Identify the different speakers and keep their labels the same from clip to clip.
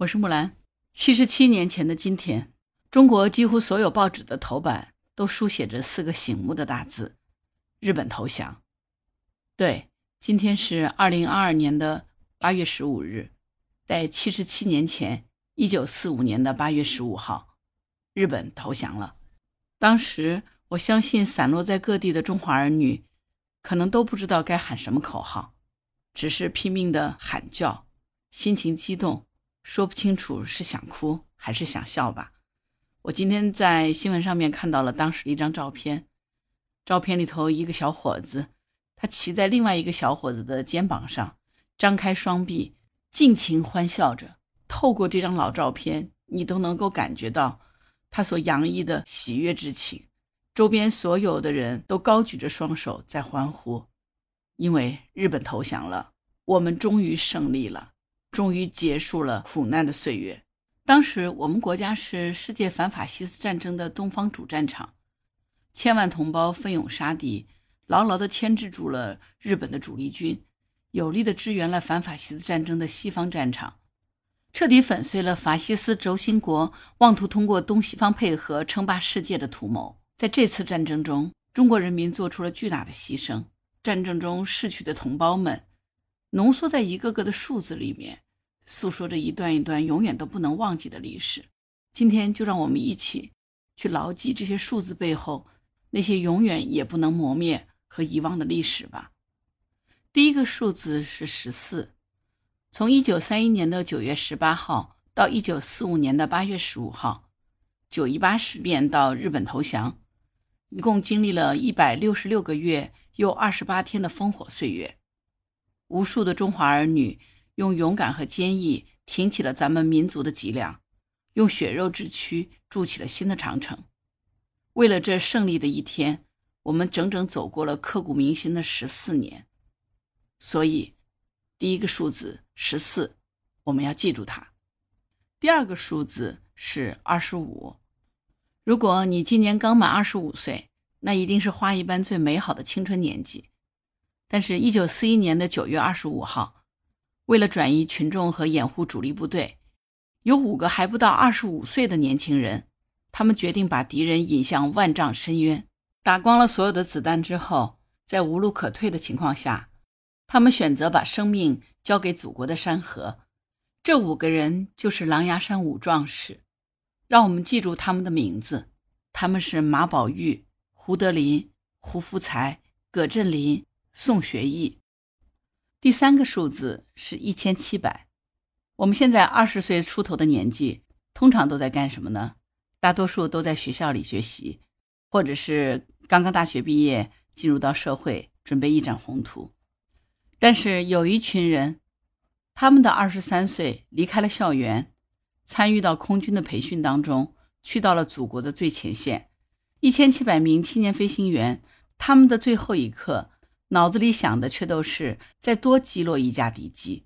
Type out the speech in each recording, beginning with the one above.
Speaker 1: 我是木兰。七十七年前的今天，中国几乎所有报纸的头版都书写着四个醒目的大字：“日本投降。”对，今天是二零二二年的八月十五日，在七十七年前，一九四五年的八月十五号，日本投降了。当时，我相信散落在各地的中华儿女，可能都不知道该喊什么口号，只是拼命的喊叫，心情激动。说不清楚是想哭还是想笑吧。我今天在新闻上面看到了当时的一张照片，照片里头一个小伙子，他骑在另外一个小伙子的肩膀上，张开双臂，尽情欢笑着。透过这张老照片，你都能够感觉到他所洋溢的喜悦之情。周边所有的人都高举着双手在欢呼，因为日本投降了，我们终于胜利了。终于结束了苦难的岁月。当时我们国家是世界反法西斯战争的东方主战场，千万同胞奋勇杀敌，牢牢地牵制住了日本的主力军，有力地支援了反法西斯战争的西方战场，彻底粉碎了法西斯轴心国妄图通过东西方配合称霸世界的图谋。在这次战争中，中国人民做出了巨大的牺牲，战争中逝去的同胞们，浓缩在一个个的数字里面。诉说着一段一段永远都不能忘记的历史。今天就让我们一起去牢记这些数字背后那些永远也不能磨灭和遗忘的历史吧。第一个数字是十四。从一九三一年的九月十八号到一九四五年的八月十五号，九一八事变到日本投降，一共经历了一百六十六个月又二十八天的烽火岁月，无数的中华儿女。用勇敢和坚毅挺起了咱们民族的脊梁，用血肉之躯筑起了新的长城。为了这胜利的一天，我们整整走过了刻骨铭心的十四年。所以，第一个数字十四，我们要记住它。第二个数字是二十五。如果你今年刚满二十五岁，那一定是花一般最美好的青春年纪。但是，一九四一年的九月二十五号。为了转移群众和掩护主力部队，有五个还不到二十五岁的年轻人，他们决定把敌人引向万丈深渊。打光了所有的子弹之后，在无路可退的情况下，他们选择把生命交给祖国的山河。这五个人就是狼牙山五壮士，让我们记住他们的名字：他们是马宝玉、胡德林、胡福才、葛振林、宋学义。第三个数字是一千七百。我们现在二十岁出头的年纪，通常都在干什么呢？大多数都在学校里学习，或者是刚刚大学毕业，进入到社会，准备一展宏图。但是有一群人，他们的二十三岁离开了校园，参与到空军的培训当中，去到了祖国的最前线。一千七百名青年飞行员，他们的最后一刻。脑子里想的却都是再多击落一架敌机。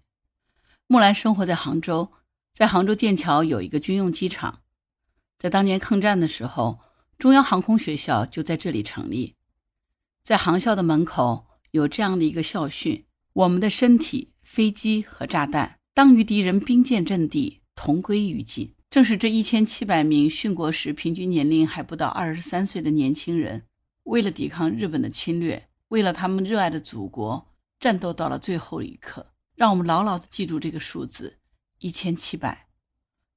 Speaker 1: 木兰生活在杭州，在杭州剑桥有一个军用机场，在当年抗战的时候，中央航空学校就在这里成立。在航校的门口有这样的一个校训：“我们的身体、飞机和炸弹，当与敌人兵舰阵地同归于尽。”正是这一千七百名殉国时平均年龄还不到二十三岁的年轻人，为了抵抗日本的侵略。为了他们热爱的祖国，战斗到了最后一刻。让我们牢牢地记住这个数字：一千七百。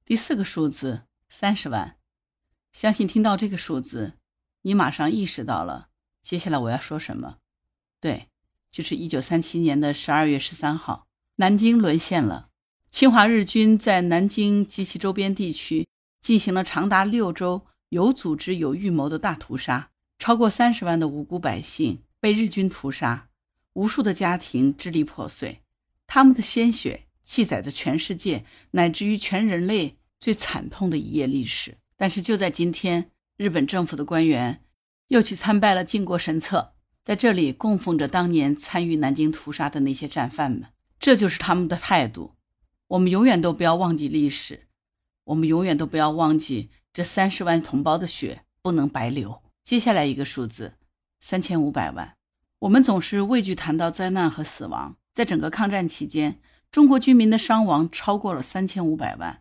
Speaker 1: 第四个数字三十万。相信听到这个数字，你马上意识到了接下来我要说什么。对，就是一九三七年的十二月十三号，南京沦陷了。侵华日军在南京及其周边地区进行了长达六周、有组织、有预谋的大屠杀，超过三十万的无辜百姓。被日军屠杀，无数的家庭支离破碎，他们的鲜血记载着全世界乃至于全人类最惨痛的一页历史。但是就在今天，日本政府的官员又去参拜了靖国神社，在这里供奉着当年参与南京屠杀的那些战犯们。这就是他们的态度。我们永远都不要忘记历史，我们永远都不要忘记这三十万同胞的血不能白流。接下来一个数字。三千五百万，我们总是畏惧谈到灾难和死亡。在整个抗战期间，中国军民的伤亡超过了三千五百万。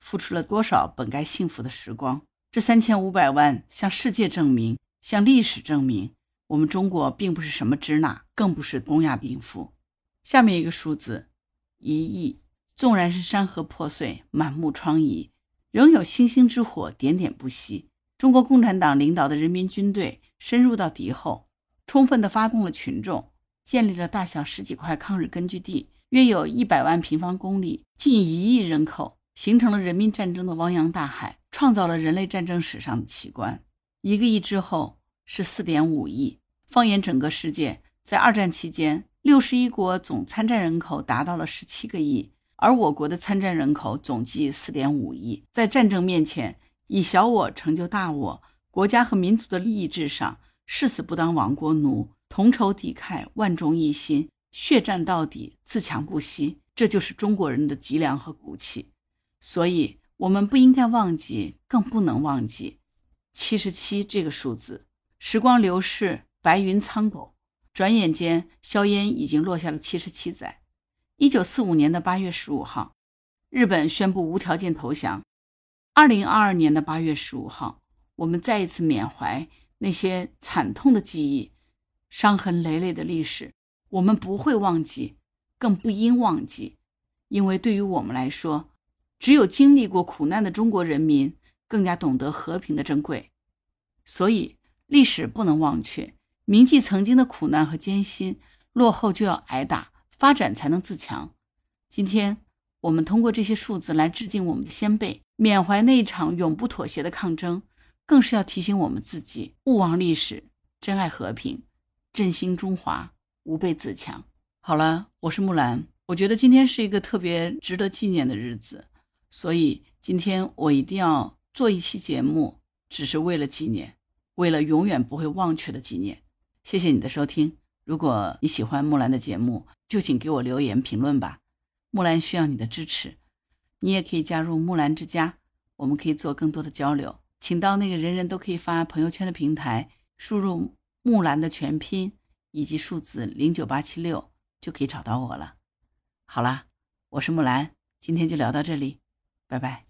Speaker 1: 付出了多少本该幸福的时光。这三千五百万向世界证明，向历史证明，我们中国并不是什么支那，更不是东亚病夫。下面一个数字，一亿。纵然是山河破碎，满目疮痍，仍有星星之火点点不息。中国共产党领导的人民军队深入到敌后，充分地发动了群众，建立了大小十几块抗日根据地，约有一百万平方公里，近一亿人口，形成了人民战争的汪洋大海，创造了人类战争史上的奇观。一个亿之后是四点五亿。放眼整个世界，在二战期间，六十一国总参战人口达到了十七个亿。而我国的参战人口总计四点五亿，在战争面前，以小我成就大我，国家和民族的利益至上，誓死不当亡国奴，同仇敌忾，万众一心，血战到底，自强不息，这就是中国人的脊梁和骨气。所以，我们不应该忘记，更不能忘记七十七这个数字。时光流逝，白云苍狗，转眼间，硝烟已经落下了七十七载。一九四五年的八月十五号，日本宣布无条件投降。二零二二年的八月十五号，我们再一次缅怀那些惨痛的记忆、伤痕累累的历史。我们不会忘记，更不应忘记，因为对于我们来说，只有经历过苦难的中国人民更加懂得和平的珍贵。所以，历史不能忘却，铭记曾经的苦难和艰辛。落后就要挨打。发展才能自强。今天，我们通过这些数字来致敬我们的先辈，缅怀那一场永不妥协的抗争，更是要提醒我们自己：勿忘历史，珍爱和平，振兴中华，吾辈自强。好了，我是木兰。我觉得今天是一个特别值得纪念的日子，所以今天我一定要做一期节目，只是为了纪念，为了永远不会忘却的纪念。谢谢你的收听。如果你喜欢木兰的节目，就请给我留言评论吧。木兰需要你的支持，你也可以加入木兰之家，我们可以做更多的交流。请到那个人人都可以发朋友圈的平台，输入木兰的全拼以及数字零九八七六，就可以找到我了。好啦，我是木兰，今天就聊到这里，拜拜。